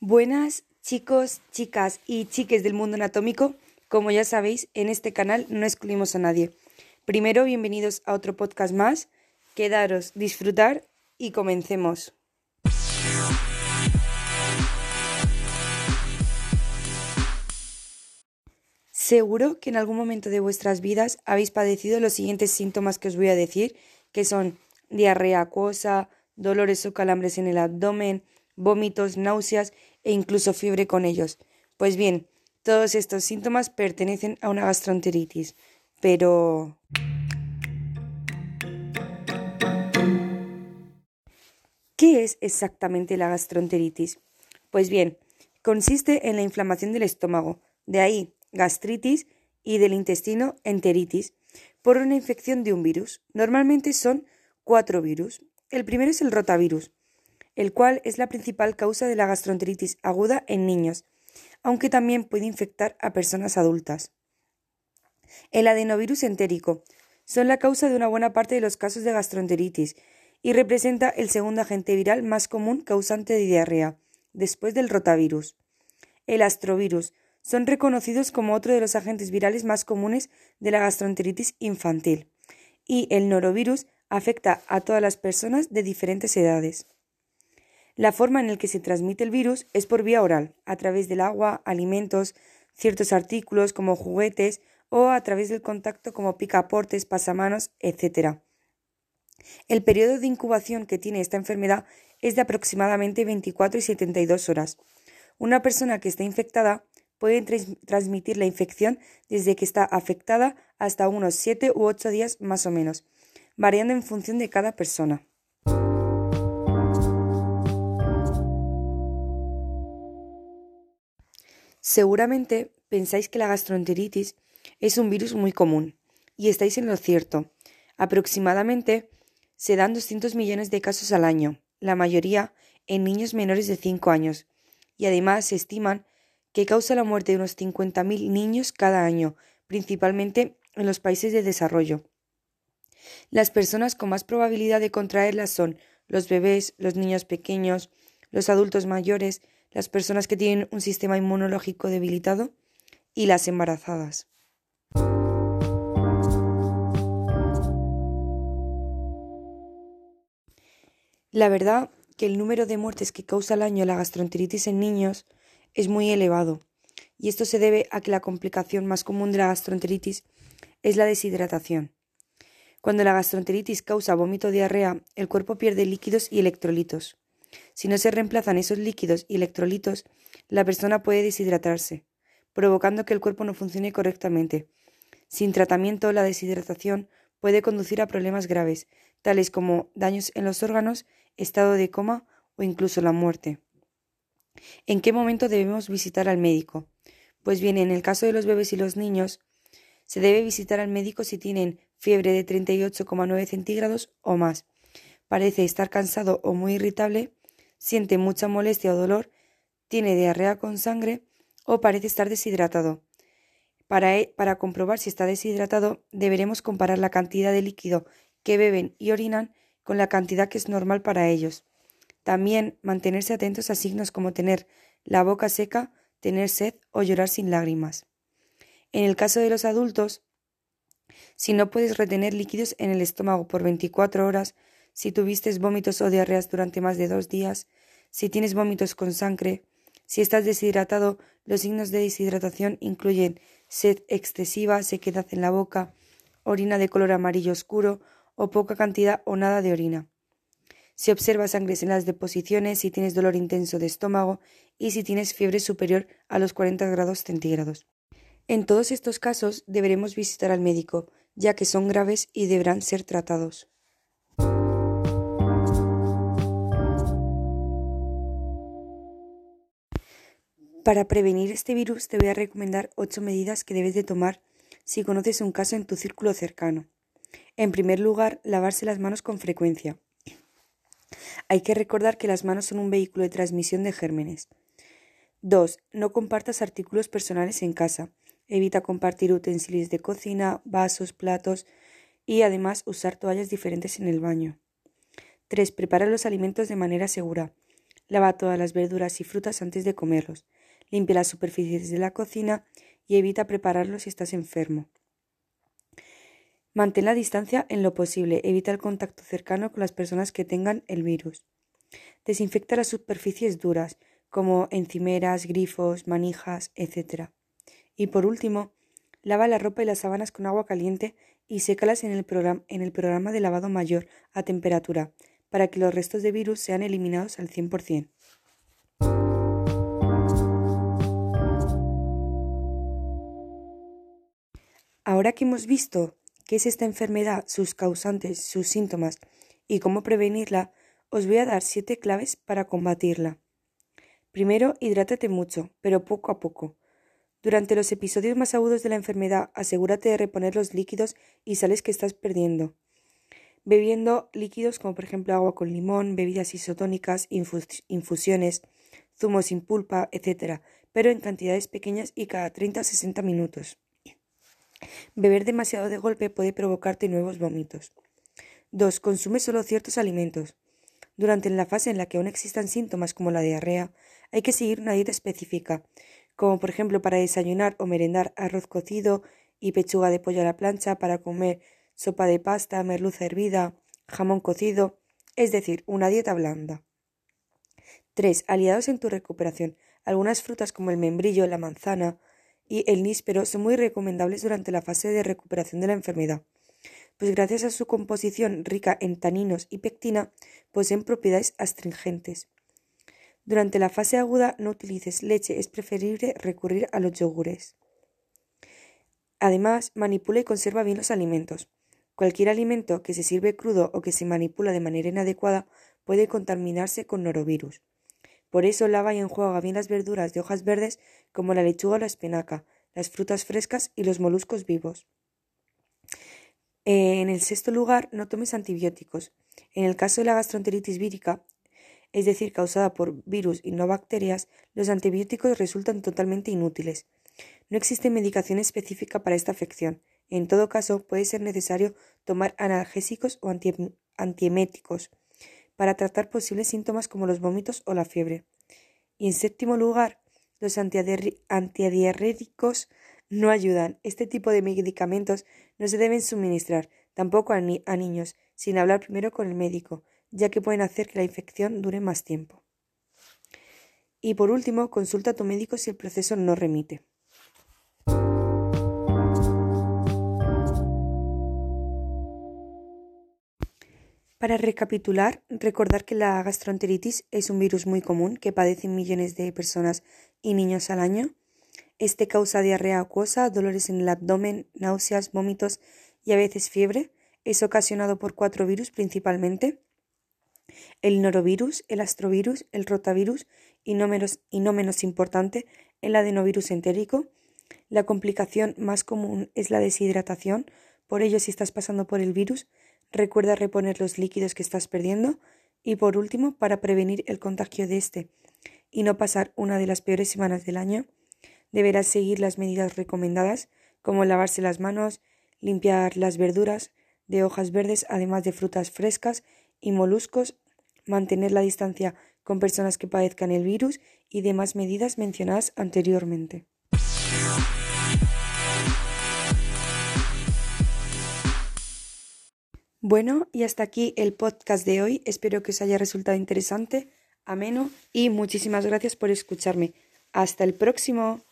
Buenas chicos, chicas y chiques del mundo anatómico. Como ya sabéis, en este canal no excluimos a nadie. Primero, bienvenidos a otro podcast más. Quedaros, disfrutar y comencemos. Seguro que en algún momento de vuestras vidas habéis padecido los siguientes síntomas que os voy a decir, que son diarrea acuosa, dolores o calambres en el abdomen, vómitos, náuseas e incluso fiebre con ellos. Pues bien, todos estos síntomas pertenecen a una gastroenteritis. Pero... ¿Qué es exactamente la gastroenteritis? Pues bien, consiste en la inflamación del estómago, de ahí gastritis y del intestino enteritis, por una infección de un virus. Normalmente son cuatro virus. El primero es el rotavirus, el cual es la principal causa de la gastroenteritis aguda en niños, aunque también puede infectar a personas adultas. El adenovirus entérico son la causa de una buena parte de los casos de gastroenteritis y representa el segundo agente viral más común causante de diarrea, después del rotavirus. El astrovirus son reconocidos como otro de los agentes virales más comunes de la gastroenteritis infantil, y el norovirus afecta a todas las personas de diferentes edades. La forma en la que se transmite el virus es por vía oral, a través del agua, alimentos, ciertos artículos como juguetes o a través del contacto como picaportes, pasamanos, etc. El periodo de incubación que tiene esta enfermedad es de aproximadamente 24 y 72 horas. Una persona que está infectada puede transmitir la infección desde que está afectada hasta unos 7 u 8 días más o menos, variando en función de cada persona. Seguramente pensáis que la gastroenteritis es un virus muy común, y estáis en lo cierto. Aproximadamente se dan 200 millones de casos al año, la mayoría en niños menores de 5 años, y además se estiman que causa la muerte de unos 50.000 niños cada año, principalmente en los países de desarrollo. Las personas con más probabilidad de contraerla son los bebés, los niños pequeños, los adultos mayores, las personas que tienen un sistema inmunológico debilitado y las embarazadas. La verdad que el número de muertes que causa al año la gastroenteritis en niños es muy elevado, y esto se debe a que la complicación más común de la gastroenteritis es la deshidratación. Cuando la gastroenteritis causa vómito o diarrea, el cuerpo pierde líquidos y electrolitos. Si no se reemplazan esos líquidos y electrolitos, la persona puede deshidratarse, provocando que el cuerpo no funcione correctamente. Sin tratamiento, la deshidratación puede conducir a problemas graves, tales como daños en los órganos, estado de coma o incluso la muerte. ¿En qué momento debemos visitar al médico? Pues bien, en el caso de los bebés y los niños, se debe visitar al médico si tienen fiebre de 38,9 centígrados o más, parece estar cansado o muy irritable, siente mucha molestia o dolor, tiene diarrea con sangre o parece estar deshidratado. Para, e, para, comprobar si está deshidratado, deberemos comparar la cantidad de líquido que beben y orinan con la cantidad que es normal para ellos. También mantenerse atentos a signos como tener la boca seca, tener sed o llorar sin lágrimas. En el caso de los adultos, si no puedes retener líquidos en el estómago por 24 horas, si tuviste vómitos o diarreas durante más de dos días, si tienes vómitos con sangre, si estás deshidratado, los signos de deshidratación incluyen sed excesiva, sequedad en la boca, orina de color amarillo oscuro o poca cantidad o nada de orina. Si observas sangres en las deposiciones, si tienes dolor intenso de estómago y si tienes fiebre superior a los 40 grados centígrados. En todos estos casos deberemos visitar al médico, ya que son graves y deberán ser tratados. Para prevenir este virus te voy a recomendar ocho medidas que debes de tomar si conoces un caso en tu círculo cercano. En primer lugar, lavarse las manos con frecuencia. Hay que recordar que las manos son un vehículo de transmisión de gérmenes. 2. No compartas artículos personales en casa. Evita compartir utensilios de cocina, vasos, platos y además usar toallas diferentes en el baño. 3. Prepara los alimentos de manera segura. Lava todas las verduras y frutas antes de comerlos. Limpia las superficies de la cocina y evita prepararlos si estás enfermo. Mantén la distancia en lo posible. Evita el contacto cercano con las personas que tengan el virus. Desinfecta las superficies duras, como encimeras, grifos, manijas, etc. Y por último, lava la ropa y las sábanas con agua caliente y sécalas en el, en el programa de lavado mayor a temperatura, para que los restos de virus sean eliminados al 100%. Ahora que hemos visto qué es esta enfermedad, sus causantes, sus síntomas y cómo prevenirla, os voy a dar siete claves para combatirla. Primero, hidrátate mucho, pero poco a poco. Durante los episodios más agudos de la enfermedad, asegúrate de reponer los líquidos y sales que estás perdiendo. Bebiendo líquidos como por ejemplo agua con limón, bebidas isotónicas, infusiones, zumos sin pulpa, etc., pero en cantidades pequeñas y cada 30 a 60 minutos. Beber demasiado de golpe puede provocarte nuevos vómitos. 2. Consume solo ciertos alimentos. Durante la fase en la que aún existan síntomas como la diarrea, hay que seguir una dieta específica, como por ejemplo para desayunar o merendar arroz cocido y pechuga de pollo a la plancha, para comer sopa de pasta, merluza hervida, jamón cocido, es decir, una dieta blanda. 3. Aliados en tu recuperación. Algunas frutas como el membrillo, la manzana, y el níspero son muy recomendables durante la fase de recuperación de la enfermedad, pues gracias a su composición rica en taninos y pectina poseen propiedades astringentes. Durante la fase aguda no utilices leche, es preferible recurrir a los yogures. Además, manipula y conserva bien los alimentos. Cualquier alimento que se sirve crudo o que se manipula de manera inadecuada puede contaminarse con norovirus. Por eso lava y enjuaga bien las verduras de hojas verdes como la lechuga o la espinaca, las frutas frescas y los moluscos vivos. En el sexto lugar, no tomes antibióticos. En el caso de la gastroenteritis vírica, es decir, causada por virus y no bacterias, los antibióticos resultan totalmente inútiles. No existe medicación específica para esta afección. En todo caso, puede ser necesario tomar analgésicos o antieméticos para tratar posibles síntomas como los vómitos o la fiebre. Y en séptimo lugar, los antidiarréticos no ayudan. Este tipo de medicamentos no se deben suministrar, tampoco a niños, sin hablar primero con el médico, ya que pueden hacer que la infección dure más tiempo. Y por último, consulta a tu médico si el proceso no remite. Para recapitular, recordar que la gastroenteritis es un virus muy común que padecen millones de personas y niños al año. Este causa diarrea acuosa, dolores en el abdomen, náuseas, vómitos y a veces fiebre. Es ocasionado por cuatro virus principalmente. El norovirus, el astrovirus, el rotavirus y no menos, y no menos importante, el adenovirus entérico. La complicación más común es la deshidratación, por ello si estás pasando por el virus, Recuerda reponer los líquidos que estás perdiendo y por último, para prevenir el contagio de este y no pasar una de las peores semanas del año, deberás seguir las medidas recomendadas como lavarse las manos, limpiar las verduras de hojas verdes además de frutas frescas y moluscos, mantener la distancia con personas que padezcan el virus y demás medidas mencionadas anteriormente. Bueno, y hasta aquí el podcast de hoy. Espero que os haya resultado interesante, ameno y muchísimas gracias por escucharme. Hasta el próximo.